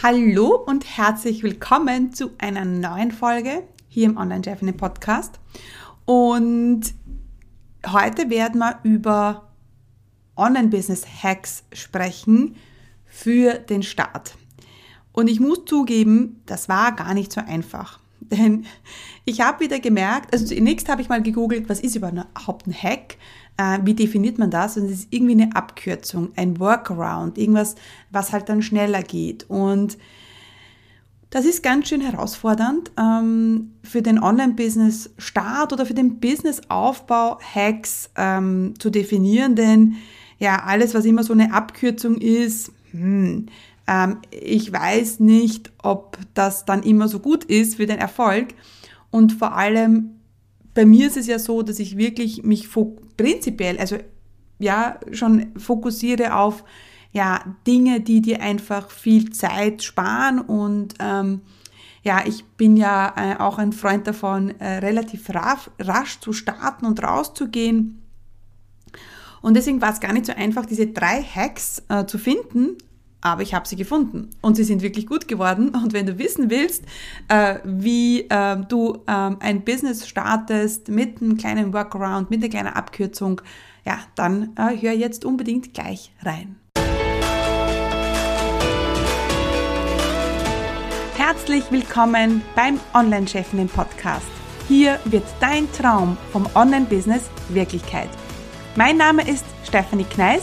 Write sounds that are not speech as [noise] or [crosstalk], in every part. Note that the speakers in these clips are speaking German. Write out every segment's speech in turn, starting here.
Hallo und herzlich willkommen zu einer neuen Folge hier im Online Chefin Podcast. Und heute werden wir über Online Business Hacks sprechen für den Start. Und ich muss zugeben, das war gar nicht so einfach. [laughs] Denn ich habe wieder gemerkt, also zunächst habe ich mal gegoogelt, was ist überhaupt ein Hack? Äh, wie definiert man das? Und es ist irgendwie eine Abkürzung, ein Workaround, irgendwas, was halt dann schneller geht. Und das ist ganz schön herausfordernd ähm, für den Online-Business-Start oder für den Business-Aufbau Hacks ähm, zu definieren, denn ja, alles, was immer so eine Abkürzung ist, hm, ähm, ich weiß nicht, ob das dann immer so gut ist für den Erfolg. Und vor allem bei mir ist es ja so, dass ich wirklich mich prinzipiell, also ja, schon fokussiere auf ja, Dinge, die dir einfach viel Zeit sparen und ähm, ja, ich bin ja äh, auch ein Freund davon, äh, relativ rasch, rasch zu starten und rauszugehen. Und deswegen war es gar nicht so einfach, diese drei Hacks äh, zu finden, aber ich habe sie gefunden und sie sind wirklich gut geworden. Und wenn du wissen willst, äh, wie äh, du äh, ein Business startest mit einem kleinen Workaround, mit einer kleinen Abkürzung, ja, dann äh, hör jetzt unbedingt gleich rein. Herzlich willkommen beim Online-Chefinnen Podcast. Hier wird dein Traum vom Online-Business Wirklichkeit. Mein Name ist Stephanie Kneis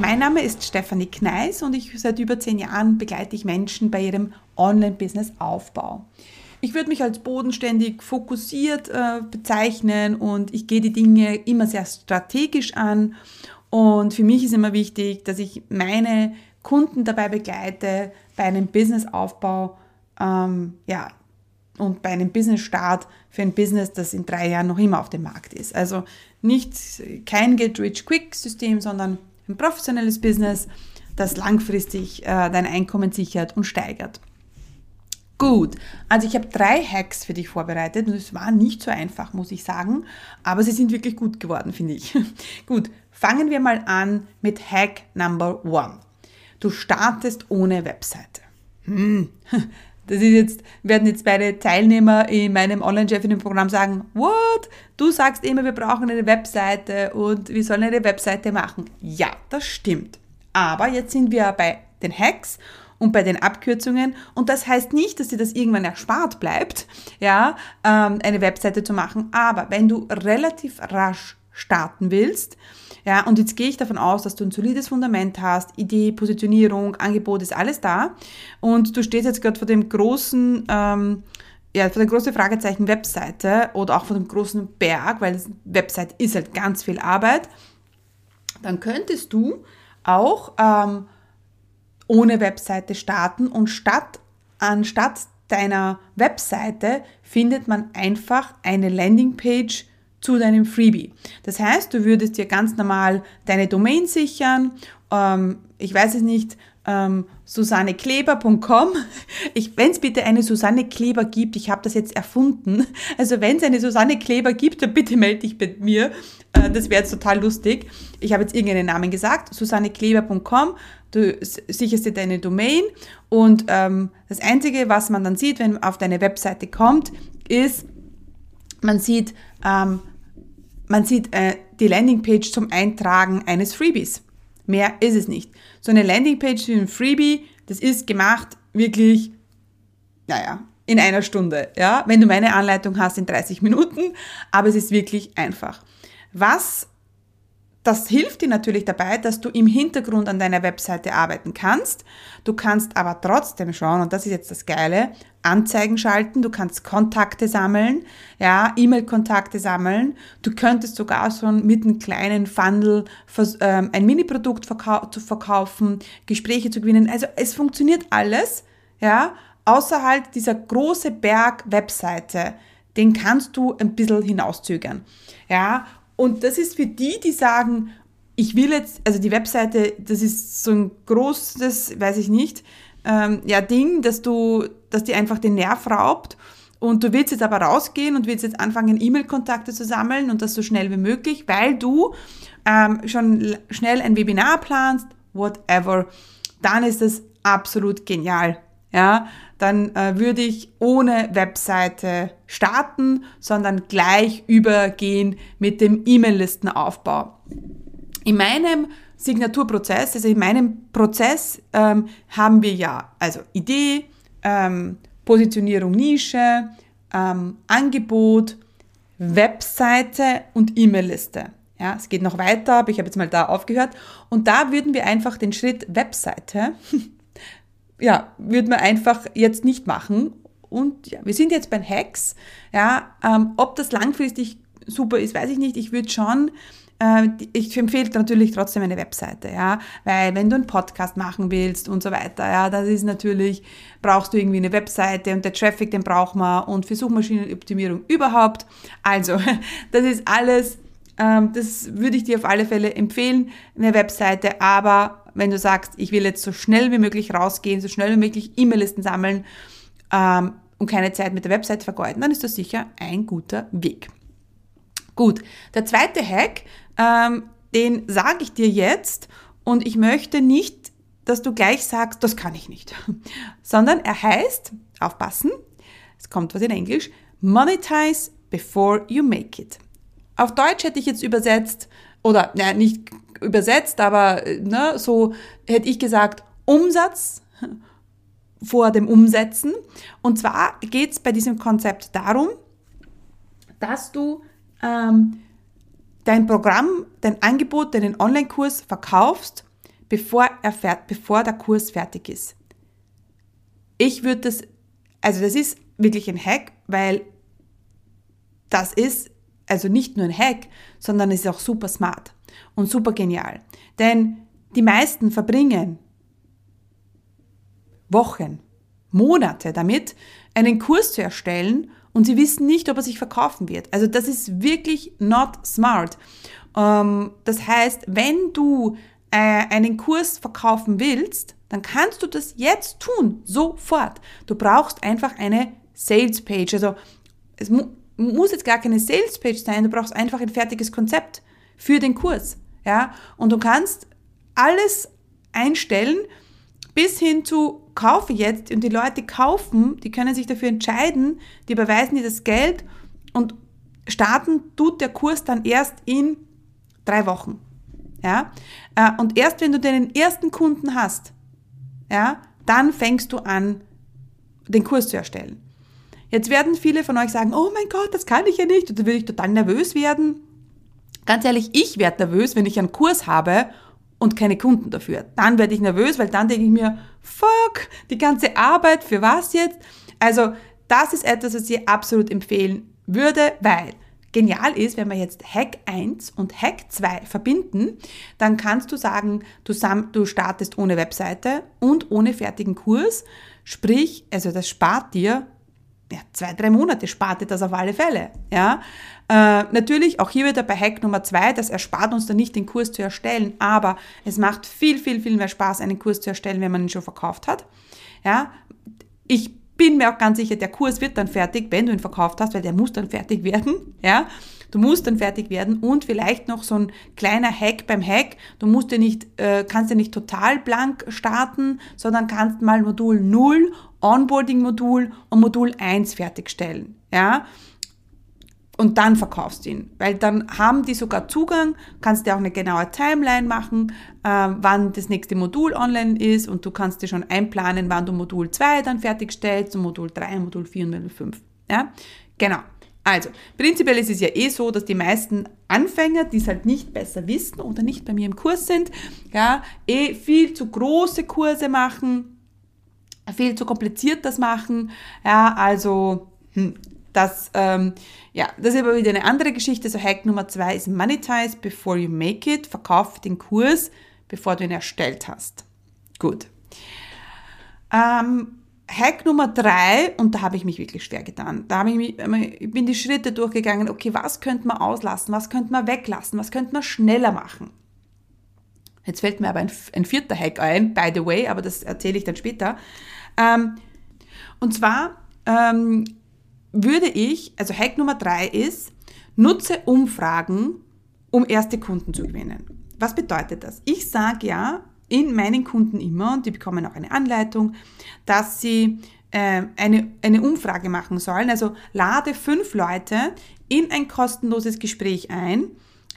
Mein Name ist Stefanie Kneis und ich seit über zehn Jahren begleite ich Menschen bei ihrem Online-Business-Aufbau. Ich würde mich als bodenständig fokussiert äh, bezeichnen und ich gehe die Dinge immer sehr strategisch an. Und für mich ist immer wichtig, dass ich meine Kunden dabei begleite, bei einem Businessaufbau ähm, ja, und bei einem Business-Start für ein Business, das in drei Jahren noch immer auf dem Markt ist. Also nicht kein Get-Rich-Quick-System, sondern ein professionelles Business, das langfristig äh, dein Einkommen sichert und steigert. Gut, also ich habe drei Hacks für dich vorbereitet und es war nicht so einfach, muss ich sagen, aber sie sind wirklich gut geworden, finde ich. [laughs] gut, fangen wir mal an mit Hack Number One. Du startest ohne Webseite. Hm. Das ist jetzt, werden jetzt beide Teilnehmer in meinem Online-Chefinnen-Programm sagen, what? Du sagst immer, wir brauchen eine Webseite und wir sollen eine Webseite machen. Ja, das stimmt. Aber jetzt sind wir bei den Hacks und bei den Abkürzungen. Und das heißt nicht, dass dir das irgendwann erspart bleibt, ja, ähm, eine Webseite zu machen. Aber wenn du relativ rasch starten willst, ja, und jetzt gehe ich davon aus, dass du ein solides Fundament hast, Idee, Positionierung, Angebot ist alles da. Und du stehst jetzt gerade vor dem großen, ähm, ja, vor der großen Fragezeichen Webseite oder auch vor dem großen Berg, weil Website ist halt ganz viel Arbeit. Dann könntest du auch ähm, ohne Webseite starten und statt, anstatt deiner Webseite findet man einfach eine Landingpage zu deinem Freebie. Das heißt, du würdest dir ganz normal deine Domain sichern. Ähm, ich weiß es nicht, ähm, susannekleber.com. Wenn es bitte eine Susanne Kleber gibt, ich habe das jetzt erfunden. Also wenn es eine Susanne Kleber gibt, dann bitte melde dich bei mir. Äh, das wäre jetzt total lustig. Ich habe jetzt irgendeinen Namen gesagt. susannekleber.com. Du sicherst dir deine Domain und ähm, das Einzige, was man dann sieht, wenn man auf deine Webseite kommt, ist, man sieht ähm, man sieht äh, die Landingpage zum Eintragen eines Freebies. Mehr ist es nicht. So eine Landingpage für ein Freebie, das ist gemacht wirklich, naja, in einer Stunde. Ja? Wenn du meine Anleitung hast, in 30 Minuten, aber es ist wirklich einfach. Was das hilft dir natürlich dabei, dass du im Hintergrund an deiner Webseite arbeiten kannst. Du kannst aber trotzdem schauen, und das ist jetzt das Geile, Anzeigen schalten, du kannst Kontakte sammeln, ja, E-Mail-Kontakte sammeln. Du könntest sogar schon mit einem kleinen Funnel ähm, ein Mini-Produkt zu verkaufen, Gespräche zu gewinnen. Also es funktioniert alles, ja, außerhalb dieser große Berg Webseite, den kannst du ein bisschen hinauszögern. Ja, und das ist für die, die sagen, ich will jetzt, also die Webseite, das ist so ein großes, weiß ich nicht, ähm, ja, Ding, dass du, dass die einfach den Nerv raubt und du willst jetzt aber rausgehen und willst jetzt anfangen, E-Mail-Kontakte zu sammeln und das so schnell wie möglich, weil du ähm, schon schnell ein Webinar planst, whatever, dann ist das absolut genial. Ja, dann äh, würde ich ohne Webseite starten, sondern gleich übergehen mit dem E-Mail-Listenaufbau. In meinem Signaturprozess, also in meinem Prozess ähm, haben wir ja also Idee, ähm, Positionierung Nische, ähm, Angebot, Webseite und E-Mail-Liste. Ja, es geht noch weiter, aber ich habe jetzt mal da aufgehört. Und da würden wir einfach den Schritt Webseite, ja, würden wir einfach jetzt nicht machen. Und ja, wir sind jetzt bei Hacks. Ja, ähm, ob das langfristig super ist, weiß ich nicht. Ich würde schon äh, ich empfehle natürlich trotzdem eine Webseite, ja, weil wenn du einen Podcast machen willst und so weiter, ja, das ist natürlich, brauchst du irgendwie eine Webseite und der Traffic, den braucht man und für Suchmaschinenoptimierung überhaupt. Also, [laughs] das ist alles, ähm, das würde ich dir auf alle Fälle empfehlen, eine Webseite, aber wenn du sagst, ich will jetzt so schnell wie möglich rausgehen, so schnell wie möglich E-Mail-Listen sammeln ähm, und keine Zeit mit der Webseite vergeuden, dann ist das sicher ein guter Weg. Gut, der zweite Hack, ähm, den sage ich dir jetzt und ich möchte nicht, dass du gleich sagst, das kann ich nicht, [laughs] sondern er heißt, aufpassen, es kommt was in Englisch, monetize before you make it. Auf Deutsch hätte ich jetzt übersetzt, oder naja, nicht übersetzt, aber ne, so hätte ich gesagt, Umsatz [laughs] vor dem Umsetzen. Und zwar geht es bei diesem Konzept darum, dass du ähm, dein Programm, dein Angebot, deinen Online-Kurs verkaufst, bevor, er, bevor der Kurs fertig ist. Ich würde das, also das ist wirklich ein Hack, weil das ist also nicht nur ein Hack, sondern es ist auch super smart und super genial. Denn die meisten verbringen Wochen, Monate damit, einen Kurs zu erstellen und sie wissen nicht, ob er sich verkaufen wird. Also das ist wirklich not smart. Ähm, das heißt, wenn du äh, einen Kurs verkaufen willst, dann kannst du das jetzt tun, sofort. Du brauchst einfach eine Sales Page. Also es muss jetzt gar keine Sales Page sein, du brauchst einfach ein fertiges Konzept für den Kurs. Ja? Und du kannst alles einstellen, bis hin zu kaufe jetzt und die Leute kaufen, die können sich dafür entscheiden, die überweisen dir das Geld und starten tut der Kurs dann erst in drei Wochen. Ja? Äh, und erst wenn du deinen ersten Kunden hast, ja, dann fängst du an, den Kurs zu erstellen. Jetzt werden viele von euch sagen, oh mein Gott, das kann ich ja nicht. Und dann würde ich total nervös werden. Ganz ehrlich, ich werde nervös, wenn ich einen Kurs habe und keine Kunden dafür. Dann werde ich nervös, weil dann denke ich mir, fuck, die ganze Arbeit, für was jetzt? Also das ist etwas, was ich absolut empfehlen würde, weil genial ist, wenn wir jetzt Hack 1 und Hack 2 verbinden, dann kannst du sagen, du, du startest ohne Webseite und ohne fertigen Kurs. Sprich, also das spart dir ja, zwei, drei Monate spart dir das auf alle Fälle. Ja? Äh, natürlich, auch hier wieder bei Hack Nummer zwei, das erspart uns dann nicht, den Kurs zu erstellen, aber es macht viel, viel, viel mehr Spaß, einen Kurs zu erstellen, wenn man ihn schon verkauft hat. Ja? Ich bin mir auch ganz sicher, der Kurs wird dann fertig, wenn du ihn verkauft hast, weil der muss dann fertig werden. Ja? Du musst dann fertig werden und vielleicht noch so ein kleiner Hack beim Hack. Du musst ja nicht, äh, kannst ja nicht total blank starten, sondern kannst mal Modul 0 Onboarding-Modul und Modul 1 fertigstellen. Ja? Und dann verkaufst du ihn, weil dann haben die sogar Zugang, kannst dir auch eine genaue Timeline machen, äh, wann das nächste Modul online ist und du kannst dir schon einplanen, wann du Modul 2 dann fertigstellst und Modul 3, Modul 4 und Modul 5. Ja? Genau. Also, prinzipiell ist es ja eh so, dass die meisten Anfänger, die es halt nicht besser wissen oder nicht bei mir im Kurs sind, ja, eh viel zu große Kurse machen, viel zu kompliziert das machen. Ja, also hm, das, ähm, ja, das ist aber wieder eine andere Geschichte. So Hack Nummer zwei ist Monetize before you make it. Verkauf den Kurs, bevor du ihn erstellt hast. Gut. Ähm, Hack Nummer drei, und da habe ich mich wirklich schwer getan. Da habe ich, mich, ich bin die Schritte durchgegangen, okay, was könnte man auslassen, was könnte man weglassen, was könnte man schneller machen. Jetzt fällt mir aber ein, ein vierter Hack ein, by the way, aber das erzähle ich dann später. Ähm, und zwar ähm, würde ich, also Hack Nummer drei ist, nutze Umfragen, um erste Kunden zu gewinnen. Was bedeutet das? Ich sage ja in meinen Kunden immer, und die bekommen auch eine Anleitung, dass sie äh, eine, eine Umfrage machen sollen. Also lade fünf Leute in ein kostenloses Gespräch ein,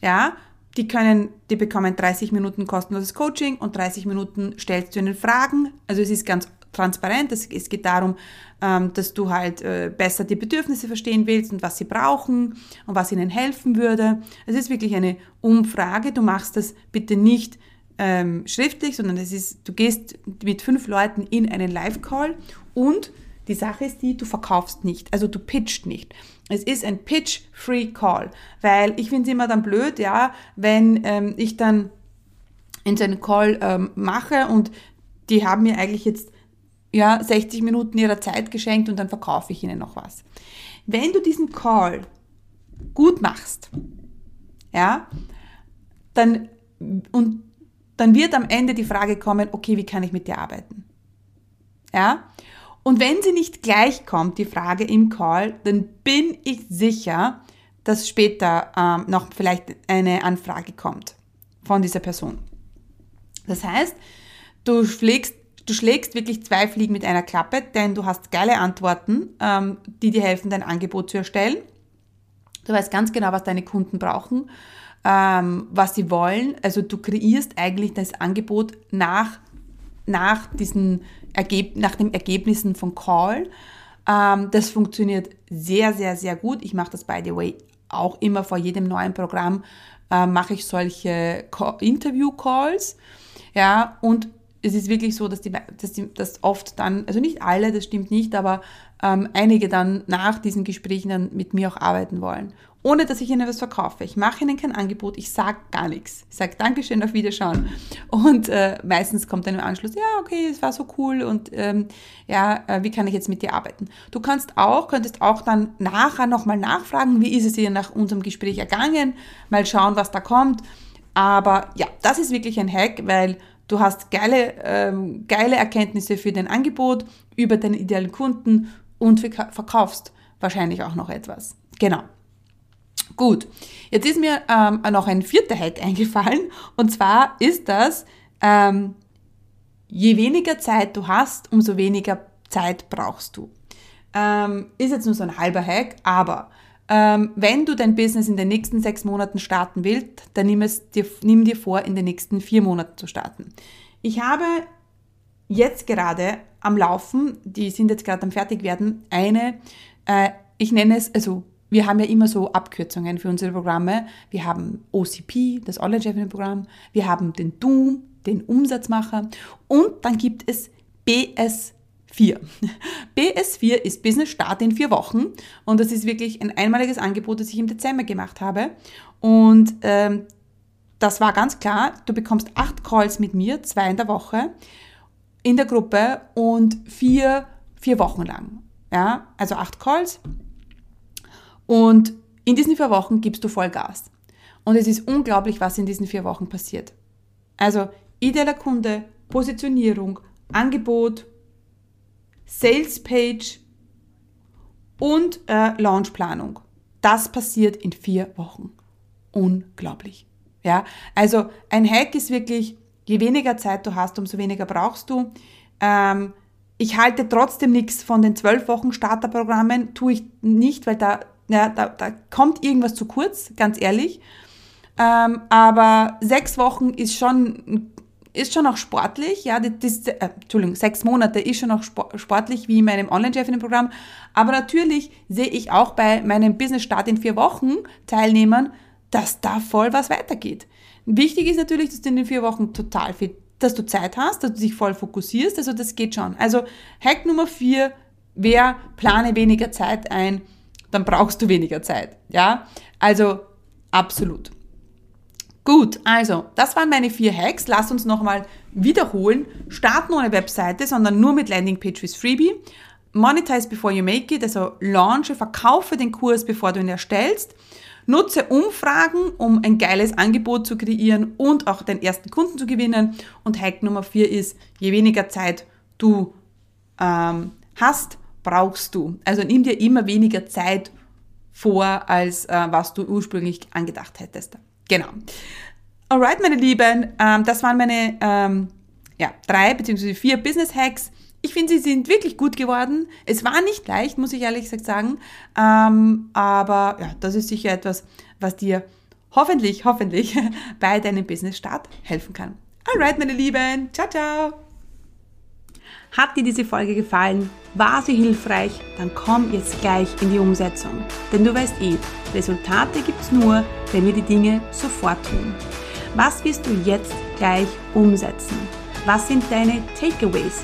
ja, die können, die bekommen 30 Minuten kostenloses Coaching und 30 Minuten stellst du ihnen Fragen. Also es ist ganz transparent. Es, es geht darum, ähm, dass du halt äh, besser die Bedürfnisse verstehen willst und was sie brauchen und was ihnen helfen würde. Es ist wirklich eine Umfrage. Du machst das bitte nicht ähm, schriftlich, sondern es ist, du gehst mit fünf Leuten in einen Live-Call und die Sache ist die, du verkaufst nicht, also du pitcht nicht. Es ist ein Pitch-Free Call, weil ich finde es immer dann blöd, ja, wenn ähm, ich dann in so einen Call ähm, mache und die haben mir eigentlich jetzt ja, 60 Minuten ihrer Zeit geschenkt und dann verkaufe ich ihnen noch was. Wenn du diesen Call gut machst, ja, dann, und dann wird am Ende die Frage kommen, okay, wie kann ich mit dir arbeiten? Ja? Und wenn sie nicht gleich kommt, die Frage im Call, dann bin ich sicher, dass später ähm, noch vielleicht eine Anfrage kommt von dieser Person. Das heißt, du schlägst, du schlägst wirklich zwei Fliegen mit einer Klappe, denn du hast geile Antworten, ähm, die dir helfen, dein Angebot zu erstellen. Du weißt ganz genau, was deine Kunden brauchen, ähm, was sie wollen. Also du kreierst eigentlich das Angebot nach, nach diesen Ergeb nach den Ergebnissen von Call. Ähm, das funktioniert sehr, sehr, sehr gut. Ich mache das, by the way, auch immer vor jedem neuen Programm, äh, mache ich solche Interview-Calls. Ja, und es ist wirklich so, dass, die, dass, die, dass oft dann, also nicht alle, das stimmt nicht, aber ähm, einige dann nach diesen Gesprächen dann mit mir auch arbeiten wollen ohne dass ich ihnen was verkaufe. Ich mache ihnen kein Angebot, ich sage gar nichts. Ich sage Dankeschön, auf Wiederschauen. Und äh, meistens kommt dann im Anschluss, ja, okay, es war so cool und ähm, ja, äh, wie kann ich jetzt mit dir arbeiten? Du kannst auch, könntest auch dann nachher nochmal nachfragen, wie ist es dir nach unserem Gespräch ergangen, mal schauen, was da kommt. Aber ja, das ist wirklich ein Hack, weil du hast geile, ähm, geile Erkenntnisse für dein Angebot über deinen idealen Kunden und verkaufst wahrscheinlich auch noch etwas. Genau. Gut, jetzt ist mir ähm, noch ein vierter Hack [laughs] eingefallen und zwar ist das, ähm, je weniger Zeit du hast, umso weniger Zeit brauchst du. Ähm, ist jetzt nur so ein halber Hack, aber ähm, wenn du dein Business in den nächsten sechs Monaten starten willst, dann nimm, es dir, nimm dir vor, in den nächsten vier Monaten zu starten. Ich habe jetzt gerade am Laufen, die sind jetzt gerade am Fertigwerden, eine, äh, ich nenne es, also wir haben ja immer so Abkürzungen für unsere Programme. Wir haben OCP, das Online-Chefin-Programm. Wir haben den Doom, den Umsatzmacher. Und dann gibt es BS4. [laughs] BS4 ist Business Start in vier Wochen und das ist wirklich ein einmaliges Angebot, das ich im Dezember gemacht habe. Und ähm, das war ganz klar, du bekommst acht Calls mit mir, zwei in der Woche, in der Gruppe und vier, vier Wochen lang. Ja, also acht Calls, und in diesen vier Wochen gibst du Vollgas. Und es ist unglaublich, was in diesen vier Wochen passiert. Also idealer Kunde, Positionierung, Angebot, Sales Page und äh, Launchplanung. Das passiert in vier Wochen. Unglaublich. Ja, also ein Hack ist wirklich, je weniger Zeit du hast, umso weniger brauchst du. Ähm, ich halte trotzdem nichts von den zwölf Wochen Starterprogrammen, tue ich nicht, weil da ja, da, da kommt irgendwas zu kurz, ganz ehrlich. Ähm, aber sechs Wochen ist schon, ist schon auch sportlich. Ja, das, äh, Entschuldigung, sechs Monate ist schon auch sportlich wie in meinem Online-Chefinnen-Programm. Aber natürlich sehe ich auch bei meinem Business-Start in vier Wochen Teilnehmern, dass da voll was weitergeht. Wichtig ist natürlich, dass du in den vier Wochen total viel, dass du Zeit hast, dass du dich voll fokussierst. Also das geht schon. Also Hack Nummer vier, wer plane weniger Zeit ein dann brauchst du weniger Zeit. Ja, also absolut. Gut, also das waren meine vier Hacks. Lass uns nochmal wiederholen. Starten ohne Webseite, sondern nur mit Landingpage with Freebie. Monetize before you make it, also launche, verkaufe den Kurs, bevor du ihn erstellst. Nutze Umfragen, um ein geiles Angebot zu kreieren und auch den ersten Kunden zu gewinnen. Und Hack Nummer vier ist, je weniger Zeit du ähm, hast, brauchst du. Also nimm dir immer weniger Zeit vor, als äh, was du ursprünglich angedacht hättest. Genau. Alright, meine Lieben, ähm, das waren meine ähm, ja, drei bzw. vier Business Hacks. Ich finde, sie sind wirklich gut geworden. Es war nicht leicht, muss ich ehrlich gesagt sagen. Ähm, aber ja, das ist sicher etwas, was dir hoffentlich, hoffentlich [laughs] bei deinem Business-Start helfen kann. Alright, meine Lieben. Ciao, ciao. Hat dir diese Folge gefallen? War sie hilfreich? Dann komm jetzt gleich in die Umsetzung. Denn du weißt eh, Resultate gibt's nur, wenn wir die Dinge sofort tun. Was wirst du jetzt gleich umsetzen? Was sind deine Takeaways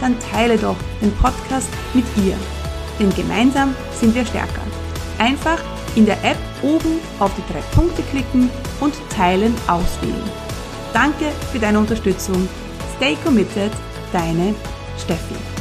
dann teile doch den Podcast mit ihr. Denn gemeinsam sind wir stärker. Einfach in der App oben auf die drei Punkte klicken und Teilen auswählen. Danke für deine Unterstützung. Stay committed, deine Steffi.